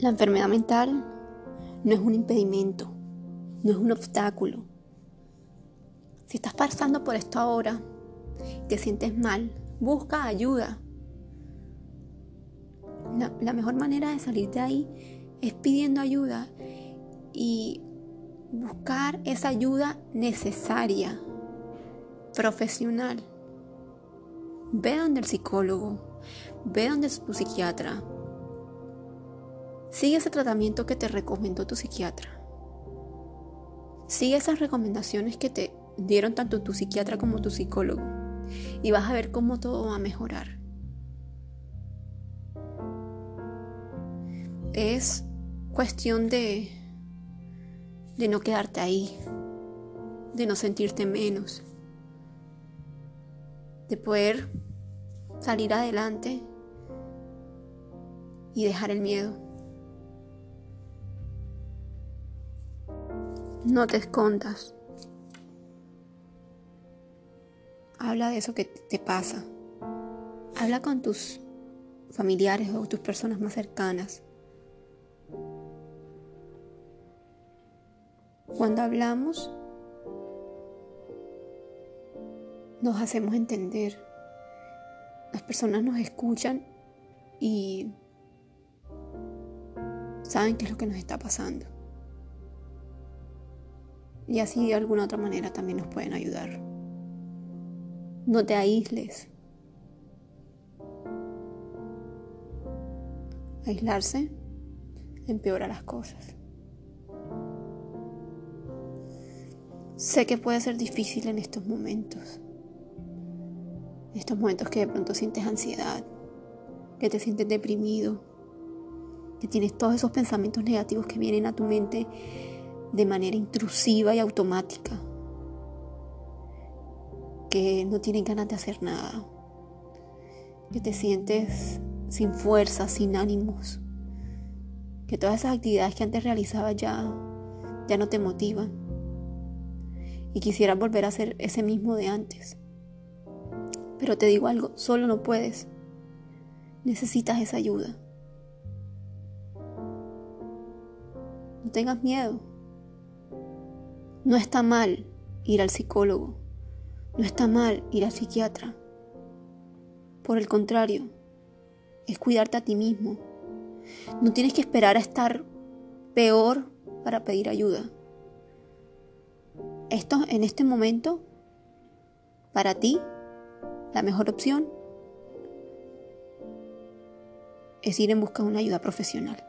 La enfermedad mental no es un impedimento, no es un obstáculo. Si estás pasando por esto ahora, te sientes mal, busca ayuda. La, la, mejor manera de salir de ahí es pidiendo ayuda y buscar esa ayuda necesaria, profesional. Ve donde el psicólogo, ve donde tu psiquiatra, Sigue ese tratamiento que te recomendó tu psiquiatra. Sigue esas recomendaciones que te dieron tanto tu psiquiatra como tu psicólogo. Y vas a ver cómo todo va a mejorar. Es cuestión de, de no quedarte ahí, de no sentirte menos, de poder salir adelante y dejar el miedo. No te escondas. Habla de eso que te pasa. Habla con tus familiares o tus personas más cercanas. Cuando hablamos, nos hacemos entender. Las personas nos escuchan y saben qué es lo que nos está pasando y así de alguna otra manera también nos pueden ayudar. No te aísles. Aislarse empeora las cosas. Sé que puede ser difícil en estos momentos. En estos momentos que de pronto sientes ansiedad, que te sientes deprimido, que tienes todos esos pensamientos negativos que vienen a tu mente de manera intrusiva y automática, que no tienen ganas de hacer nada, que te sientes sin fuerza, sin ánimos, que todas esas actividades que antes realizabas ya, ya no te motivan y quisieras volver a hacer ese mismo de antes. Pero te digo algo, solo no puedes. Necesitas esa ayuda. No tengas miedo. No está mal ir al psicólogo, no está mal ir al psiquiatra. Por el contrario, es cuidarte a ti mismo. No tienes que esperar a estar peor para pedir ayuda. Esto en este momento, para ti, la mejor opción es ir en busca de una ayuda profesional.